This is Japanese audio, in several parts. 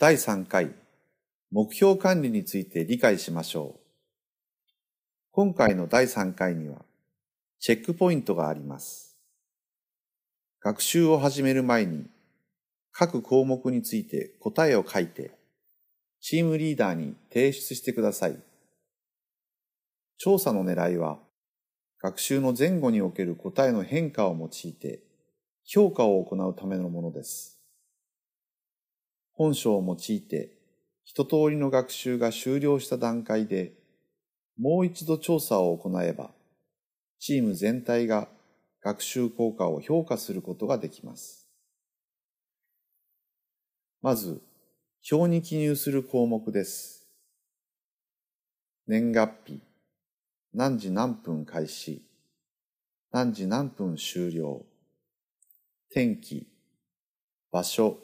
第3回目標管理について理解しましょう。今回の第3回にはチェックポイントがあります。学習を始める前に各項目について答えを書いてチームリーダーに提出してください。調査の狙いは学習の前後における答えの変化を用いて評価を行うためのものです。本書を用いて一通りの学習が終了した段階でもう一度調査を行えばチーム全体が学習効果を評価することができます。まず、表に記入する項目です。年月日、何時何分開始、何時何分終了、天気、場所、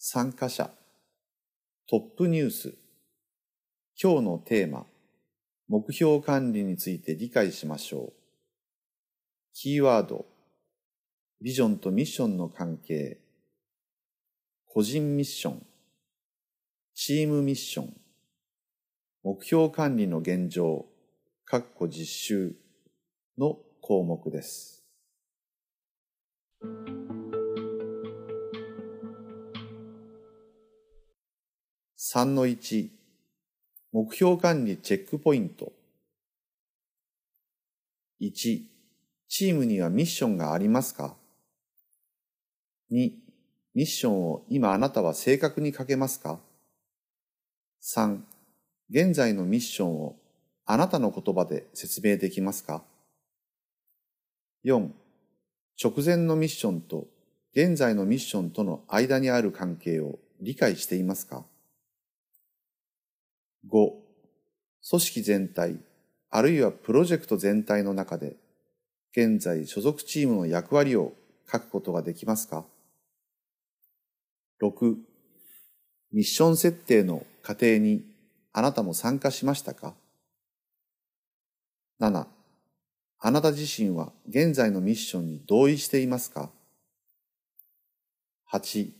参加者、トップニュース、今日のテーマ、目標管理について理解しましょう。キーワード、ビジョンとミッションの関係、個人ミッション、チームミッション、目標管理の現状、括弧実習の項目です。3の1目標管理チェックポイント。1チームにはミッションがありますか ?2 ミッションを今あなたは正確に書けますか ?3 現在のミッションをあなたの言葉で説明できますか ?4 直前のミッションと現在のミッションとの間にある関係を理解していますか？?5 組織全体あるいはプロジェクト全体の中で現在所属チームの役割を書くことができますか ?6 ミッション設定の過程にあなたも参加しましたか ?7 あなた自身は現在のミッションに同意していますか ?8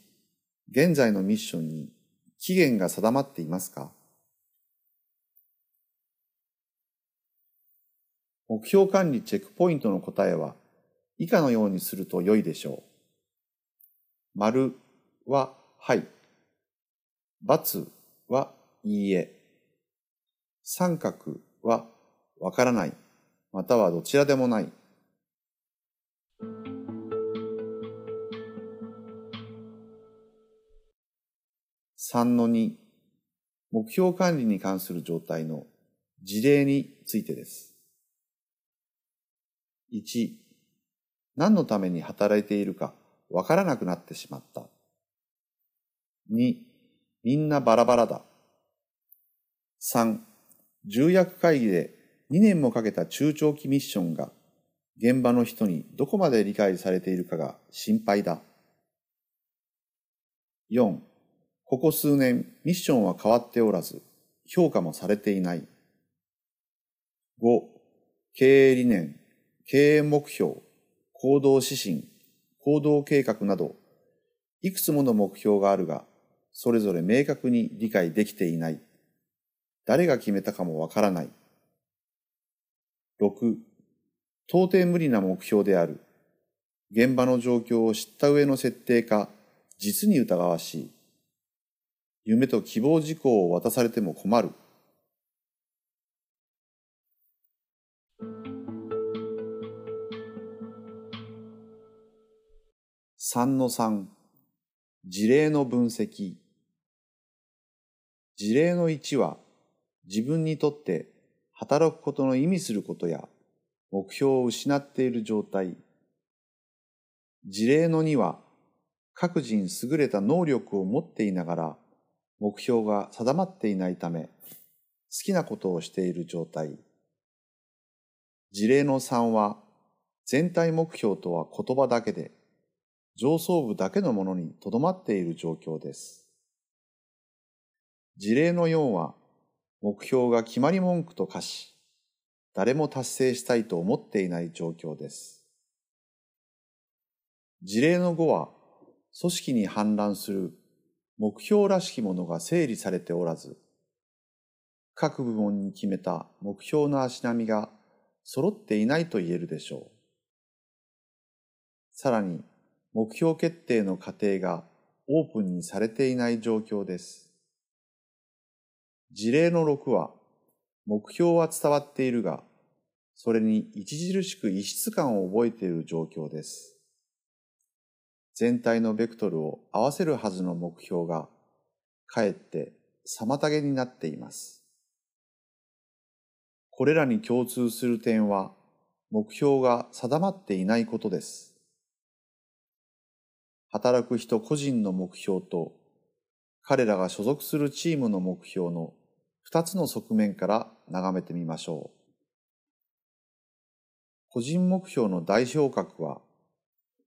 現在のミッションに期限が定まっていますか？目標管理チェックポイントの答えは以下のようにすると良いでしょう。丸ははい。×はいいえ。三角はわからない。またはどちらでもない。3の2目標管理に関する状態の事例についてです。1、何のために働いているかわからなくなってしまった。2、みんなバラバラだ。3、重役会議で2年もかけた中長期ミッションが現場の人にどこまで理解されているかが心配だ。4、ここ数年ミッションは変わっておらず評価もされていない。5、経営理念、経営目標、行動指針、行動計画など、いくつもの目標があるが、それぞれ明確に理解できていない。誰が決めたかもわからない。6、到底無理な目標である。現場の状況を知った上の設定か、実に疑わしい。夢と希望事項を渡されても困る。3の3事例の分析。事例の1は自分にとって働くことの意味することや目標を失っている状態。事例の2は各人優れた能力を持っていながら目標が定まっていないため好きなことをしている状態。事例の3は全体目標とは言葉だけで上層部だけのものにとどまっている状況です。事例の4は、目標が決まり文句と化し、誰も達成したいと思っていない状況です。事例の5は、組織に氾濫する目標らしきものが整理されておらず、各部門に決めた目標の足並みが揃っていないと言えるでしょう。さらに、目標決定の過程がオープンにされていない状況です。事例の6は、目標は伝わっているが、それに著しく異質感を覚えている状況です。全体のベクトルを合わせるはずの目標が、かえって妨げになっています。これらに共通する点は、目標が定まっていないことです。働く人個人の目標と、彼らが所属するチームの目標の二つの側面から眺めてみましょう。個人目標の代表格は、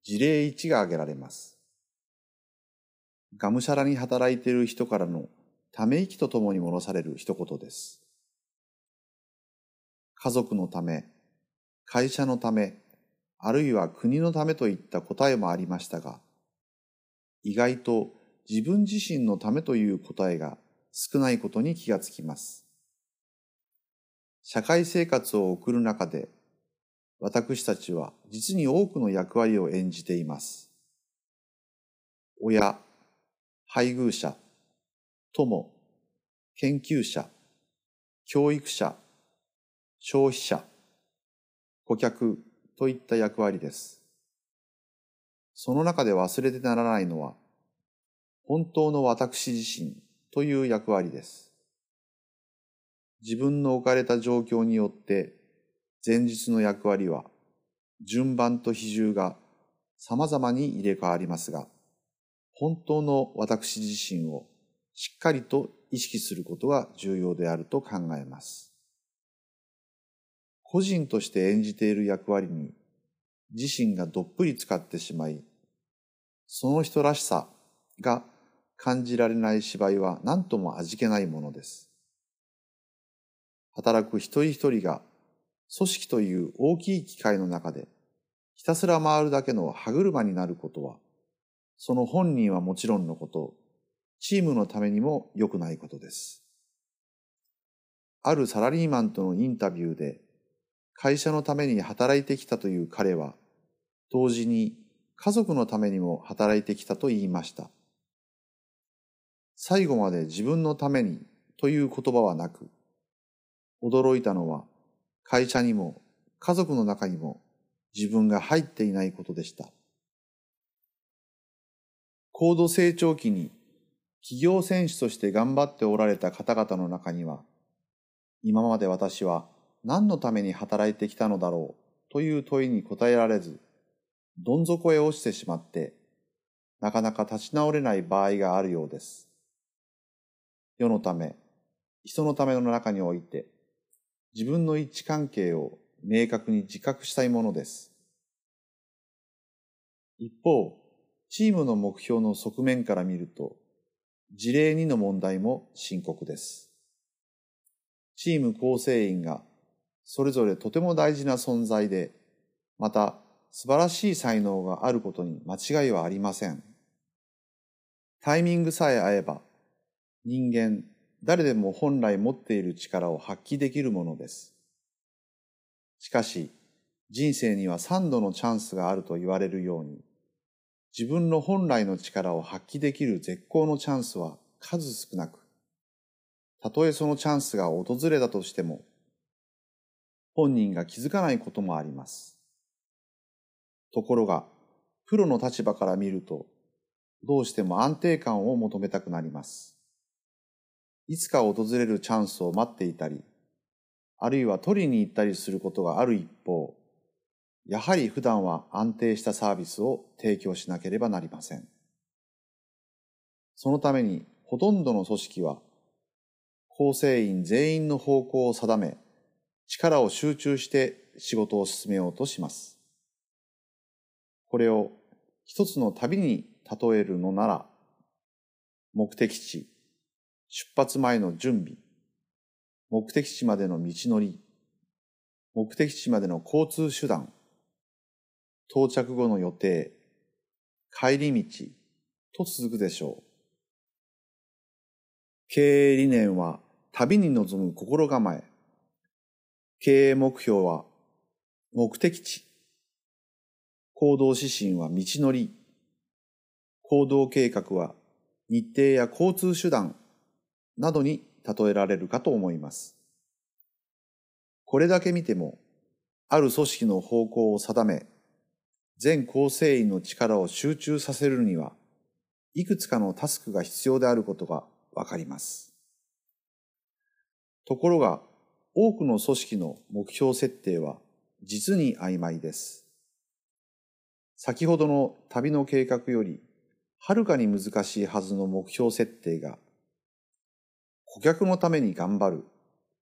事例1が挙げられます。がむしゃらに働いている人からのため息とともに戻される一言です。家族のため、会社のため、あるいは国のためといった答えもありましたが、意外と自分自身のためという答えが少ないことに気がつきます。社会生活を送る中で、私たちは実に多くの役割を演じています。親、配偶者、友、研究者、教育者、消費者、顧客といった役割です。その中で忘れてならないのは、本当の私自身という役割です。自分の置かれた状況によって前日の役割は順番と比重が様々に入れ替わりますが、本当の私自身をしっかりと意識することが重要であると考えます。個人として演じている役割に自身がどっぷり使ってしまい、その人らしさが感じられない芝居は何とも味気ないものです。働く一人一人が組織という大きい機械の中でひたすら回るだけの歯車になることは、その本人はもちろんのこと、チームのためにも良くないことです。あるサラリーマンとのインタビューで、会社のために働いてきたという彼は、同時に家族のためにも働いてきたと言いました。最後まで自分のためにという言葉はなく、驚いたのは会社にも家族の中にも自分が入っていないことでした。高度成長期に企業選手として頑張っておられた方々の中には、今まで私は何のために働いてきたのだろうという問いに答えられず、どん底へ落ちてしまって、なかなか立ち直れない場合があるようです。世のため、人のための中において、自分の一致関係を明確に自覚したいものです。一方、チームの目標の側面から見ると、事例2の問題も深刻です。チーム構成員がそれぞれとても大事な存在で、また素晴らしい才能があることに間違いはありません。タイミングさえ合えば、人間誰でも本来持っている力を発揮できるものです。しかし、人生には三度のチャンスがあると言われるように、自分の本来の力を発揮できる絶好のチャンスは数少なく、たとえそのチャンスが訪れたとしても、本人が気づかないこともあります。ところが、プロの立場から見ると、どうしても安定感を求めたくなります。いつか訪れるチャンスを待っていたり、あるいは取りに行ったりすることがある一方、やはり普段は安定したサービスを提供しなければなりません。そのためにほとんどの組織は、構成員全員の方向を定め、力を集中して仕事を進めようとします。これを一つの旅に例えるのなら、目的地、出発前の準備、目的地までの道のり、目的地までの交通手段、到着後の予定、帰り道と続くでしょう。経営理念は旅に臨む心構え。経営目標は目的地。行動指針は道のり。行動計画は日程や交通手段などに例えられるかと思います。これだけ見ても、ある組織の方向を定め、全構成員の力を集中させるには、いくつかのタスクが必要であることがわかります。ところが、多くの組織の目標設定は実に曖昧です。先ほどの旅の計画よりはるかに難しいはずの目標設定が顧客のために頑張る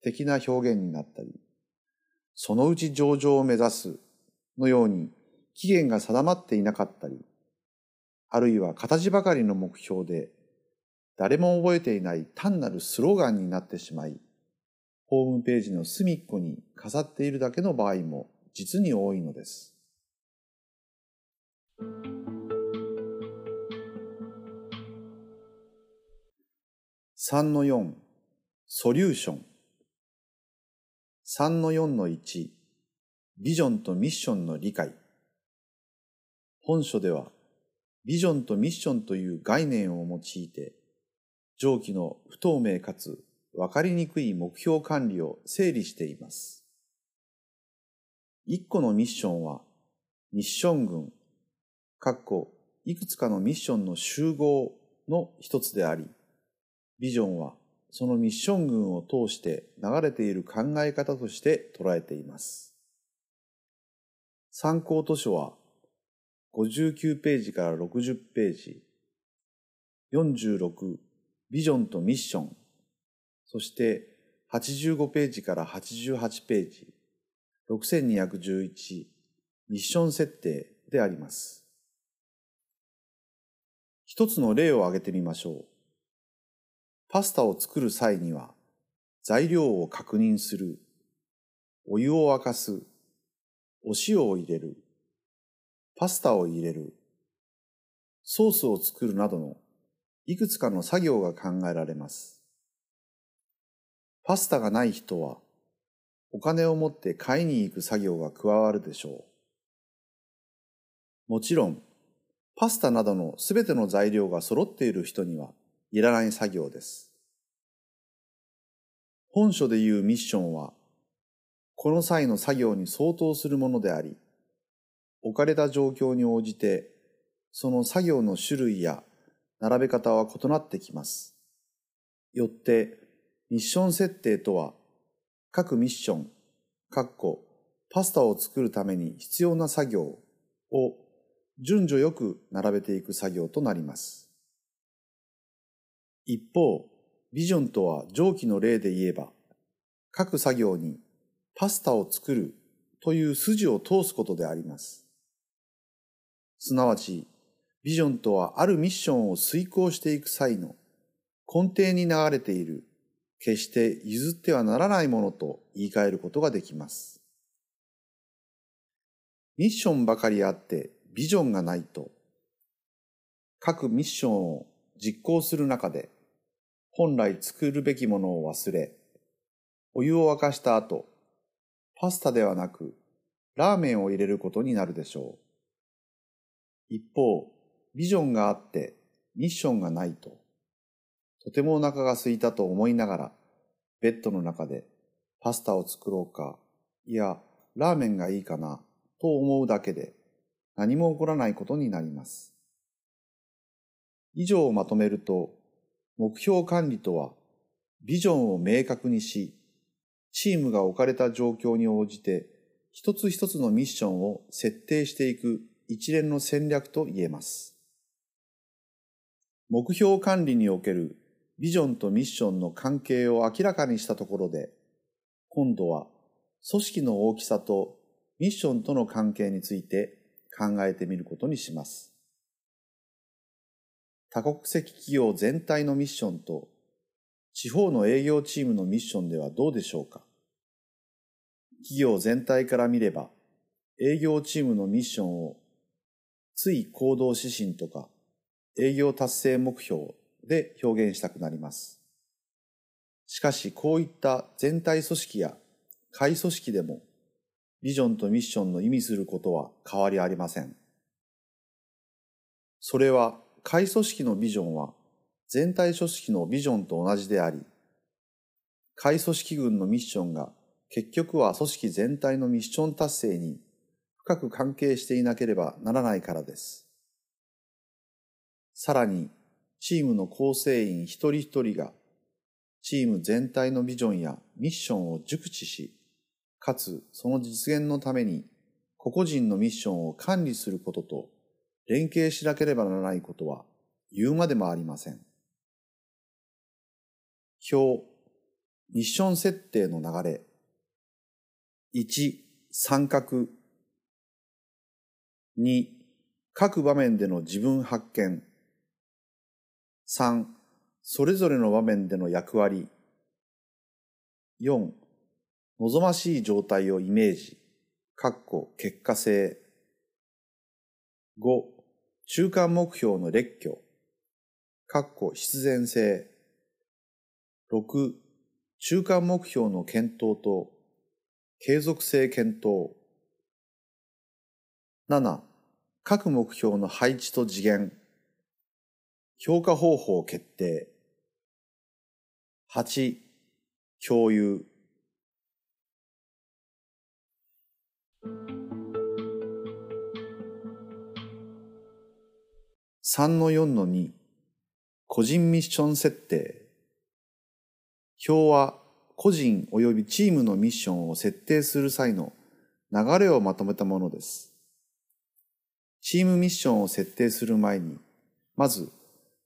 的な表現になったり、そのうち上場を目指すのように期限が定まっていなかったり、あるいは形ばかりの目標で誰も覚えていない単なるスローガンになってしまい、ホームページの隅っこに飾っているだけの場合も実に多いのです。3の4ソリューション。3の4の1ビジョンとミッションの理解。本書ではビジョンとミッションという概念を用いて上記の不透明かつわかりにくい目標管理を整理しています。一個のミッションは、ミッション群、かっこいくつかのミッションの集合の一つであり、ビジョンはそのミッション群を通して流れている考え方として捉えています。参考図書は59ページから60ページ、46ビジョンとミッションそして85ページから88ページ、6211ミッション設定であります。一つの例を挙げてみましょう。パスタを作る際には材料を確認する、お湯を沸かす、お塩を入れる、パスタを入れる、ソースを作るなどのいくつかの作業が考えられます。パスタがない人は、お金を持って買いに行く作業が加わるでしょう。もちろん、パスタなどのすべての材料が揃っている人にはいらない作業です。本書でいうミッションは、この際の作業に相当するものであり、置かれた状況に応じて、その作業の種類や並べ方は異なってきます。よって、ミッション設定とは、各ミッション、パスタを作るために必要な作業を順序よく並べていく作業となります。一方、ビジョンとは上記の例で言えば、各作業にパスタを作るという筋を通すことであります。すなわち、ビジョンとはあるミッションを遂行していく際の根底に流れている決して譲ってはならないものと言い換えることができます。ミッションばかりあってビジョンがないと、各ミッションを実行する中で、本来作るべきものを忘れ、お湯を沸かした後、パスタではなく、ラーメンを入れることになるでしょう。一方、ビジョンがあってミッションがないと、とてもお腹が空いたと思いながら、ベッドの中でパスタを作ろうか、いや、ラーメンがいいかな、と思うだけで何も起こらないことになります。以上をまとめると、目標管理とは、ビジョンを明確にし、チームが置かれた状況に応じて、一つ一つのミッションを設定していく一連の戦略と言えます。目標管理におけるビジョンとミッションの関係を明らかにしたところで、今度は組織の大きさとミッションとの関係について考えてみることにします。多国籍企業全体のミッションと地方の営業チームのミッションではどうでしょうか？企業全体から見れば営業チームのミッションをつい行動指針とか営業達成目標で表現したくなります。しかしこういった全体組織や下位組織でもビジョンとミッションの意味することは変わりありません。それは下位組織のビジョンは全体組織のビジョンと同じであり、下位組織群のミッションが結局は組織全体のミッション達成に深く関係していなければならないからです。さらに、チームの構成員一人一人がチーム全体のビジョンやミッションを熟知し、かつその実現のために個々人のミッションを管理することと連携しなければならないことは言うまでもありません。表、ミッション設定の流れ。1、三角。2、各場面での自分発見。3、それぞれの場面での役割。4、望ましい状態をイメージ。かっこ結果性。5、中間目標の列挙。かっこ必然性。6、中間目標の検討と継続性検討。7、各目標の配置と次元。評価方法決定。8、共有。3の4の2、個人ミッション設定。表は個人及びチームのミッションを設定する際の流れをまとめたものです。チームミッションを設定する前に、まず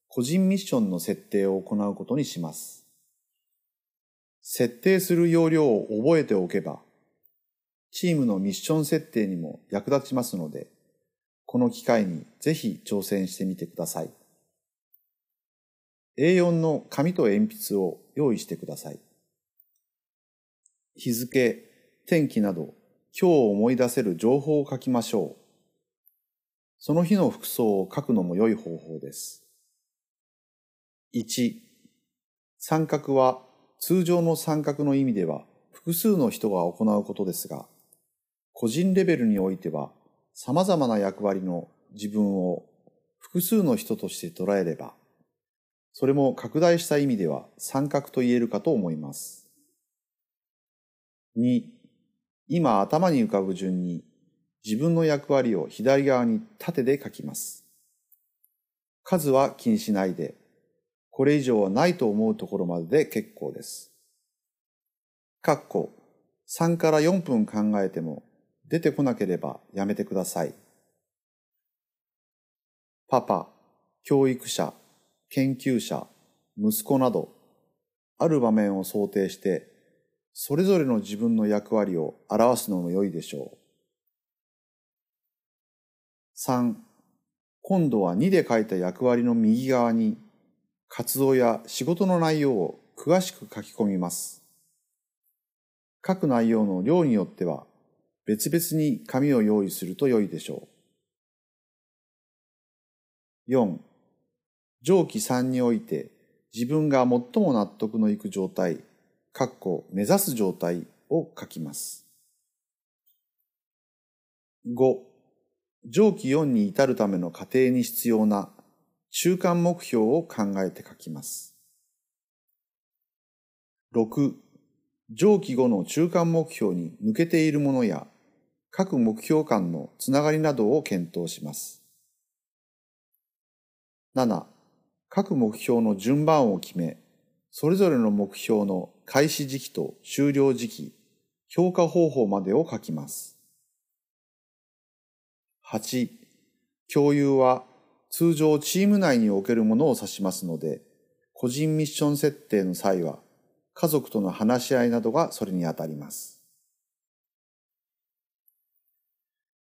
個人ミッションの設定を行うことにします。設定する要領を覚えておけば、チームのミッション設定にも役立ちますので、この機会にぜひ挑戦してみてください。A4 の紙と鉛筆を用意してください。日付、天気など今日を思い出せる情報を書きましょう。その日の服装を書くのも良い方法です。1、三角は通常の三角の意味では複数の人が行うことですが、個人レベルにおいては様々な役割の自分を複数の人として捉えれば、それも拡大した意味では三角と言えるかと思います。2、今頭に浮かぶ順に自分の役割を左側に縦で書きます。数は気にしないで、これ以上はないと思うところまでで結構です。括弧3から4分考えても出てこなければやめてください。パパ、教育者、研究者、息子など、ある場面を想定して、それぞれの自分の役割を表すのも良いでしょう。3、今度は2で書いた役割の右側に、活動や仕事の内容を詳しく書き込みます。書く内容の量によっては、別々に紙を用意すると良いでしょう。4. 上記3において自分が最も納得のいく状態、括弧目指す状態を書きます。5. 上記4に至るための過程に必要な中間目標を考えて書きます。6. 上記後の中間目標に向けているものや各目標間のつながりなどを検討します。7. 各目標の順番を決め、それぞれの目標の開始時期と終了時期、評価方法までを書きます。8. 共有は通常チーム内におけるものを指しますので、個人ミッション設定の際は、家族との話し合いなどがそれにあたります。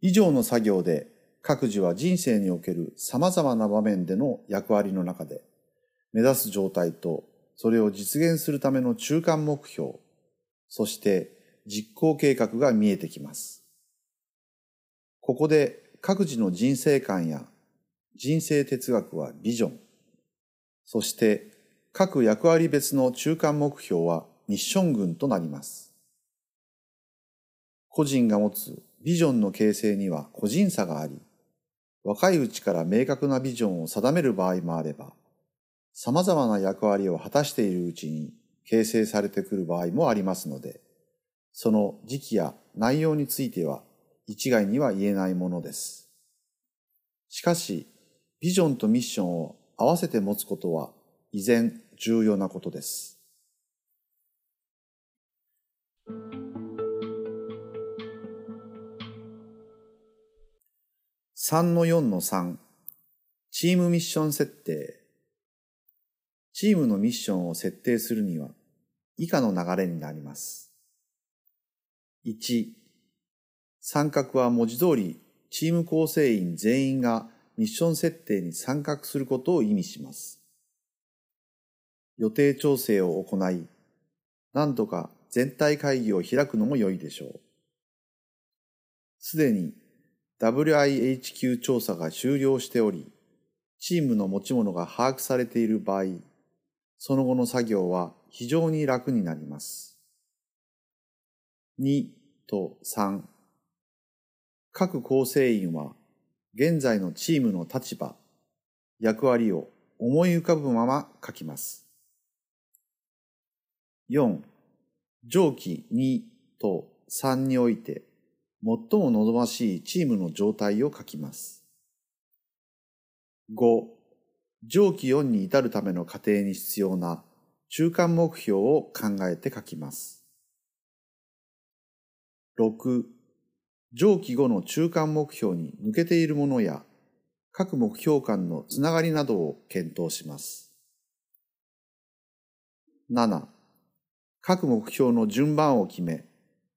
以上の作業で各自は人生における様々な場面での役割の中で目指す状態とそれを実現するための中間目標、そして実行計画が見えてきます。ここで各自の人生観や人生哲学はビジョン、そして各役割別の中間目標はミッション群となります。個人が持つビジョンの形成には個人差があり、若いうちから明確なビジョンを定める場合もあれば、様々な役割を果たしているうちに形成されてくる場合もありますので、その時期や内容については一概には言えないものです。しかし、ビジョンとミッションを合わせて持つことは依然重要なことです。3の4の3チームミッション設定チームのミッションを設定するには以下の流れになります。1参画は文字通りチーム構成員全員がミッション設定に参画することを意味します。予定調整を行い、何度か全体会議を開くのも良いでしょう。すでに WIHQ 調査が終了しており、チームの持ち物が把握されている場合、その後の作業は非常に楽になります。2と3各構成員は現在のチームの立場、役割を思い浮かぶまま書きます。4. 上記2と3において最も望ましいチームの状態を書きます。5. 上記4に至るための過程に必要な中間目標を考えて書きます。6. 上記後の中間目標に抜けているものや各目標間のつながりなどを検討します。7. 各目標の順番を決め、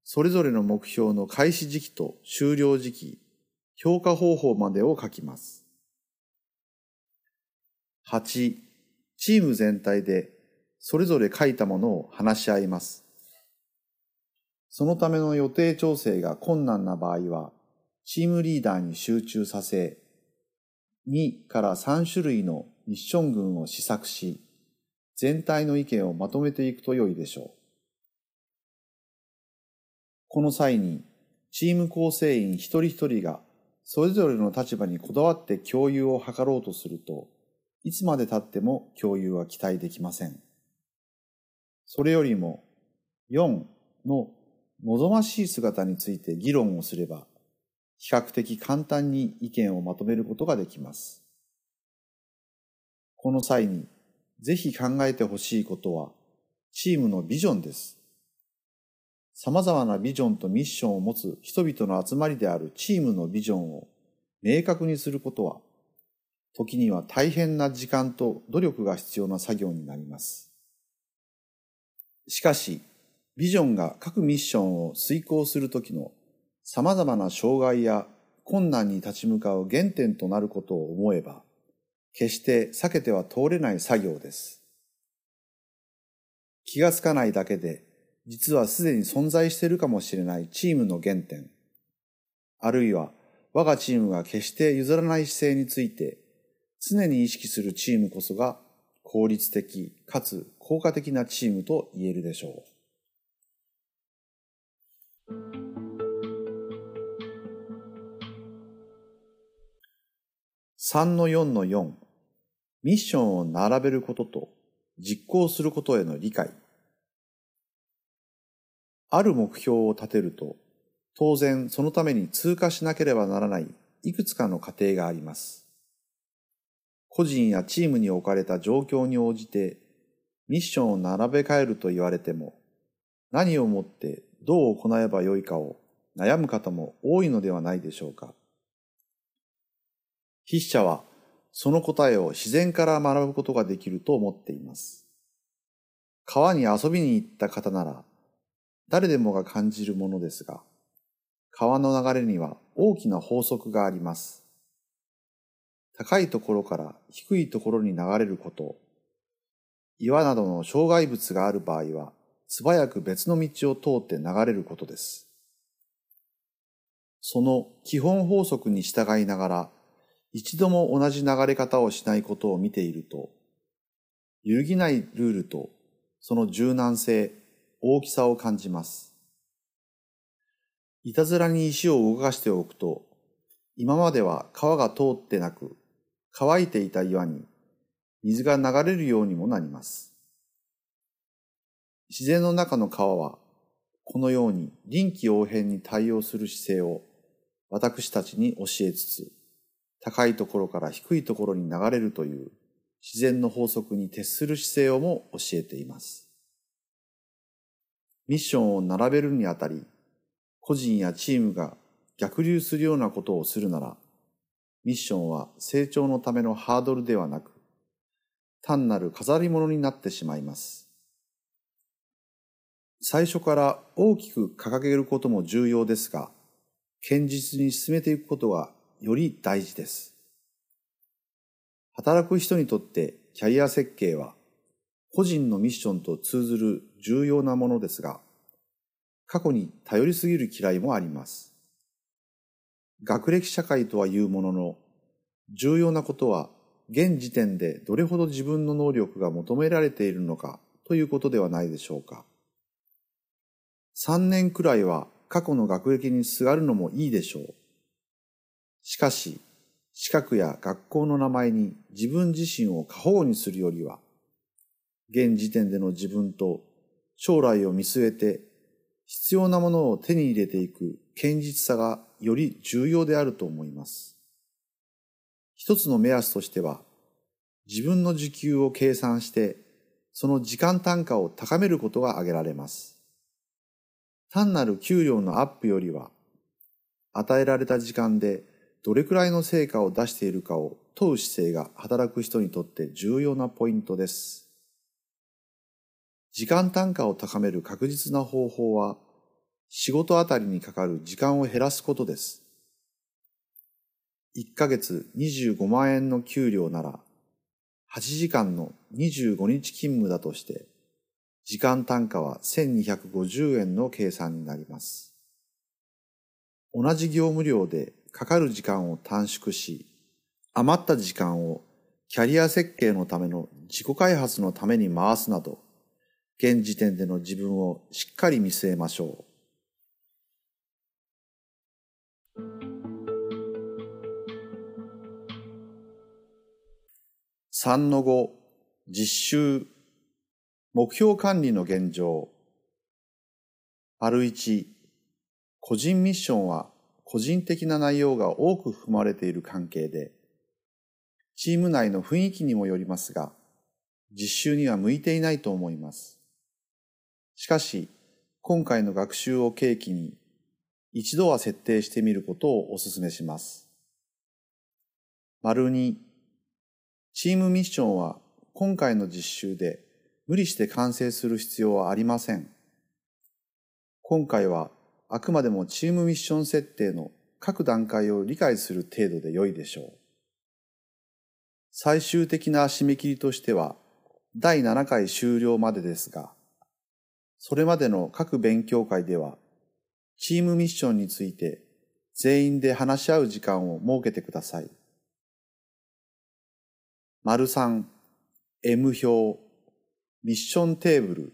それぞれの目標の開始時期と終了時期、評価方法までを書きます。8、チーム全体でそれぞれ書いたものを話し合います。そのための予定調整が困難な場合は、チームリーダーに集中させ、2から3種類のミッション群を試作し、全体の意見をまとめていくと良いでしょう。この際に、チーム構成員一人一人がそれぞれの立場にこだわって共有を図ろうとすると、いつまで経っても共有は期待できません。それよりも、4の望ましい姿について議論をすれば、比較的簡単に意見をまとめることができます。この際にぜひ考えてほしいことは、チームのビジョンです。様々なビジョンとミッションを持つ人々の集まりであるチームのビジョンを明確にすることは、時には大変な時間と努力が必要な作業になります。しかし、ビジョンが各ミッションを遂行するときの様々な障害や困難に立ち向かう原点となることを思えば、決して避けては通れない作業です。気がつかないだけで、実はすでに存在しているかもしれないチームの原点、あるいは我がチームが決して譲らない姿勢について常に意識するチームこそが効率的かつ効果的なチームと言えるでしょう。3の4の4ミッションを並べることと実行することへの理解。ある目標を立てると、当然そのために通過しなければならないいくつかの過程があります。個人やチームに置かれた状況に応じてミッションを並べ替えると言われても、何をもってどう行えばよいかを悩む方も多いのではないでしょうか。筆者はその答えを自然から学ぶことができると思っています。川に遊びに行った方なら、誰でもが感じるものですが、川の流れには大きな法則があります。高いところから低いところに流れること、岩などの障害物がある場合は、素早く別の道を通って流れることです。その基本法則に従いながら、一度も同じ流れ方をしないことを見ていると、揺るぎないルールとその柔軟性、大きさを感じます。いたずらに石を動かしておくと、今までは川が通ってなく、乾いていた岩に水が流れるようにもなります。自然の中の川は、このように臨機応変に対応する姿勢を私たちに教えつつ、高いところから低いところに流れるという自然の法則に徹する姿勢をも教えています。ミッションを並べるにあたり、個人やチームが逆流するようなことをするなら、ミッションは成長のためのハードルではなく、単なる飾り物になってしまいます。最初から大きく掲げることも重要ですが、堅実に進めていくことがより大事です。働く人にとってキャリア設計は個人のミッションと通ずる重要なものですが、過去に頼りすぎる嫌いもあります。学歴社会とは言うものの、重要なことは現時点でどれほど自分の能力が求められているのかということではないでしょうか。3年くらいは過去の学歴にすがるのもいいでしょう。しかし、資格や学校の名前に自分自身を過保護にするよりは、現時点での自分と将来を見据えて必要なものを手に入れていく堅実さがより重要であると思います。一つの目安としては、自分の時給を計算して、その時間単価を高めることが挙げられます。単なる給料のアップよりは、与えられた時間でどれくらいの成果を出しているかを問う姿勢が働く人にとって重要なポイントです。時間単価を高める確実な方法は、仕事あたりにかかる時間を減らすことです。1ヶ月25万円の給料なら、8時間の25日勤務だとして、時間単価は1250円の計算になります。同じ業務量でかかる時間を短縮し、余った時間をキャリア設計のための自己開発のために回すなど、現時点での自分をしっかり見据えましょう。3の5、実習、目標管理の現状。丸1、個人ミッションは個人的な内容が多く含まれている関係で、チーム内の雰囲気にもよりますが、実習には向いていないと思います。しかし、今回の学習を契機に、一度は設定してみることをお勧めします。丸2、チームミッションは今回の実習で無理して完成する必要はありません。今回はあくまでもチームミッション設定の各段階を理解する程度で良いでしょう。最終的な締め切りとしては第7回終了までですが、それまでの各勉強会ではチームミッションについて全員で話し合う時間を設けてください。丸3、M 表、ミッションテーブル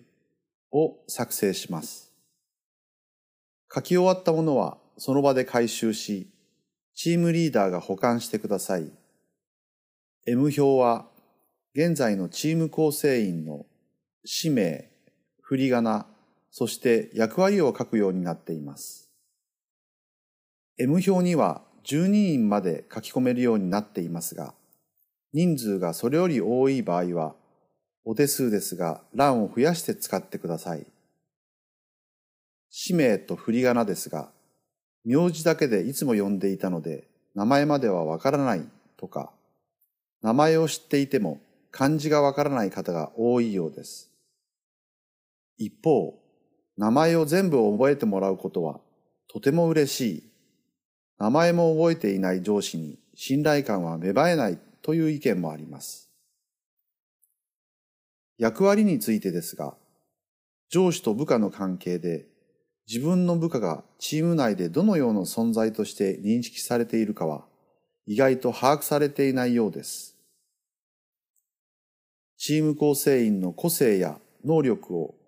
を作成します。書き終わったものはその場で回収し、チームリーダーが保管してください。M 表は現在のチーム構成員の氏名、振り仮名、そして役割を書くようになっています。M 表には12人まで書き込めるようになっていますが、人数がそれより多い場合は、お手数ですが欄を増やして使ってください。氏名と振り仮名ですが、名字だけでいつも呼んでいたので、名前まではわからないとか、名前を知っていても漢字がわからない方が多いようです。一方、名前を全部覚えてもらうことはとても嬉しい。名前も覚えていない上司に信頼感は芽生えないという意見もあります。役割についてですが、上司と部下の関係で自分の部下がチーム内でどのような存在として認識されているかは意外と把握されていないようです。チーム構成員の個性や能力を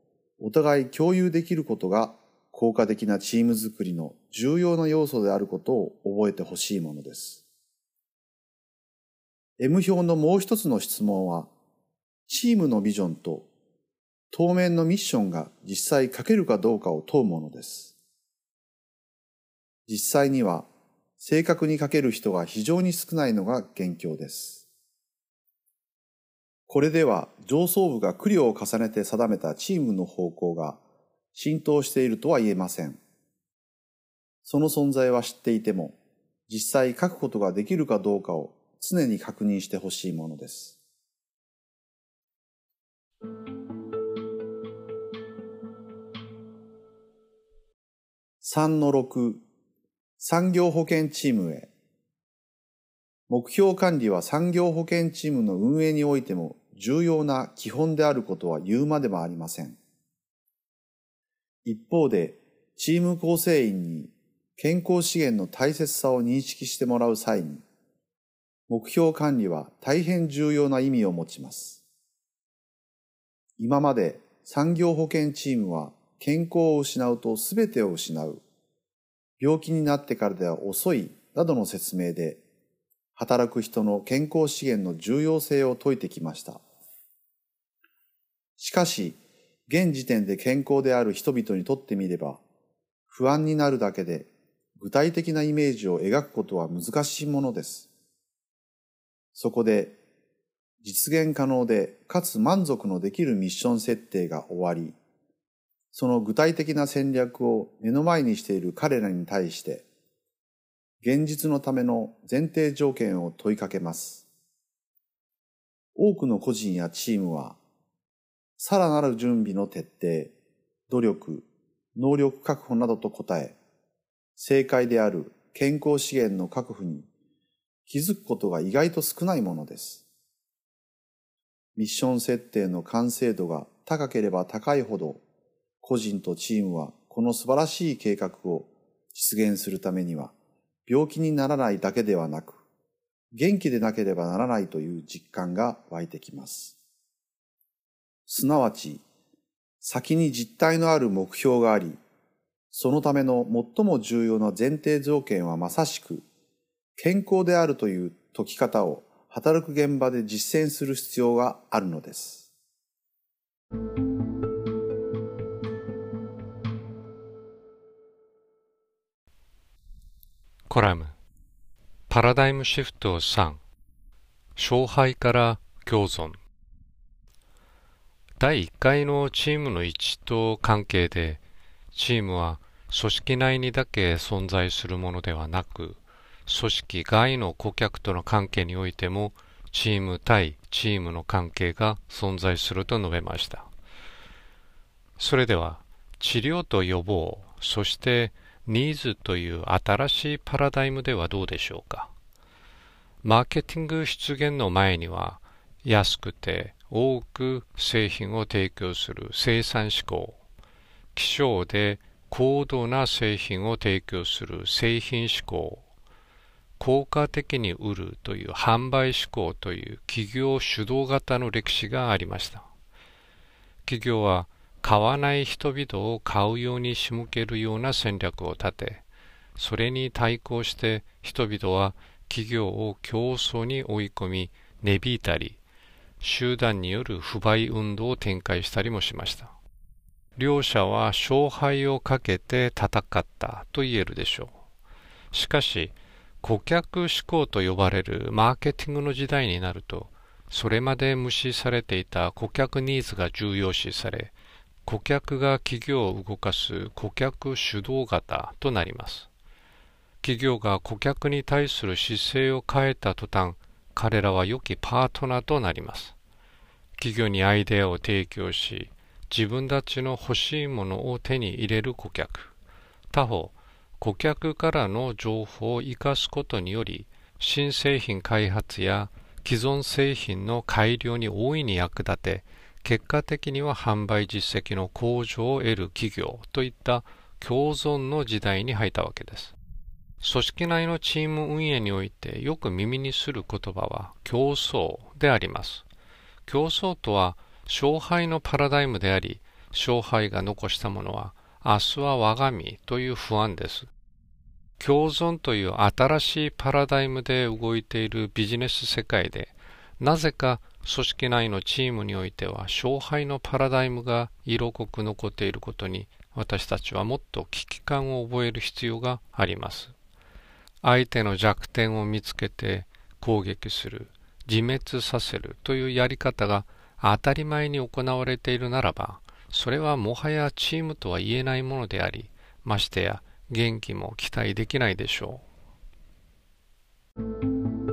お互い共有できることが効果的なチームづくりの重要な要素であることを覚えてほしいものです。M 表のもう一つの質問は、チームのビジョンと当面のミッションが実際書けるかどうかを問うものです。実際には正確に書ける人が非常に少ないのが現況です。これでは上層部が苦慮を重ねて定めたチームの方向が浸透しているとは言えません。その存在は知っていても、実際書くことができるかどうかを常に確認してほしいものです。3-6産業保険チームへ目標管理は産業保険チームの運営においても重要な基本であることは言うまでもありません。一方で、チーム構成員に健康資源の大切さを認識してもらう際に、目標管理は大変重要な意味を持ちます。今まで産業保険チームは健康を失うと全てを失う。病気になってからでは遅いなどの説明で、働く人の健康資源の重要性を説いてきました。しかし、現時点で健康である人々にとってみれば、不安になるだけで具体的なイメージを描くことは難しいものです。そこで、実現可能でかつ満足のできるミッション設定が終わり、その具体的な戦略を目の前にしている彼らに対して、現実のための前提条件を問いかけます。多くの個人やチームは、さらなる準備の徹底、努力、能力確保などと答え、正解である健康資源の確保に気づくことが意外と少ないものです。ミッション設定の完成度が高ければ高いほど個人とチームはこの素晴らしい計画を実現するためには病気にならないだけではなく元気でなければならないという実感が湧いてきます。すなわち先に実体のある目標がありそのための最も重要な前提条件はまさしく健康であるという解き方を働く現場で実践する必要があるのです。コラム。パラダイムシフト3勝敗から共存。第1回のチームの一致と関係でチームは組織内にだけ存在するものではなく組織外の顧客との関係においてもチーム対チームの関係が存在すると述べました。それでは治療と予防そしてニーズという新しいパラダイムではどうでしょうか。マーケティング出現の前には安くて多く製品を提供する生産志向希少で高度な製品を提供する製品志向効果的に売るという販売志向という企業主導型の歴史がありました。企業は買わない人々を買うように仕向けるような戦略を立て、それに対抗して人々は企業を競争に追い込み、値引いたり、集団による不買運動を展開したりもしました。両者は勝敗をかけて戦ったと言えるでしょう。しかし、顧客志向と呼ばれるマーケティングの時代になると、それまで無視されていた顧客ニーズが重要視され、顧客が企業を動かす顧客主導型となります。企業が顧客に対する姿勢を変えた途端、彼らは良きパートナーとなります。企業にアイデアを提供し、自分たちの欲しいものを手に入れる顧客。他方、顧客からの情報を生かすことにより、新製品開発や既存製品の改良に大いに役立て、結果的には販売実績の向上を得る企業といった共存の時代に入ったわけです。組織内のチーム運営においてよく耳にする言葉は競争であります。競争とは勝敗のパラダイムであり、勝敗が残したものは明日は我が身という不安です。共存という新しいパラダイムで動いているビジネス世界で、なぜか組織内のチームにおいては勝敗のパラダイムが色濃く残っていることに私たちはもっと危機感を覚える必要があります。相手の弱点を見つけて攻撃する、自滅させるというやり方が当たり前に行われているならば、それはもはやチームとは言えないものであり、ましてや元気も期待できないでしょう。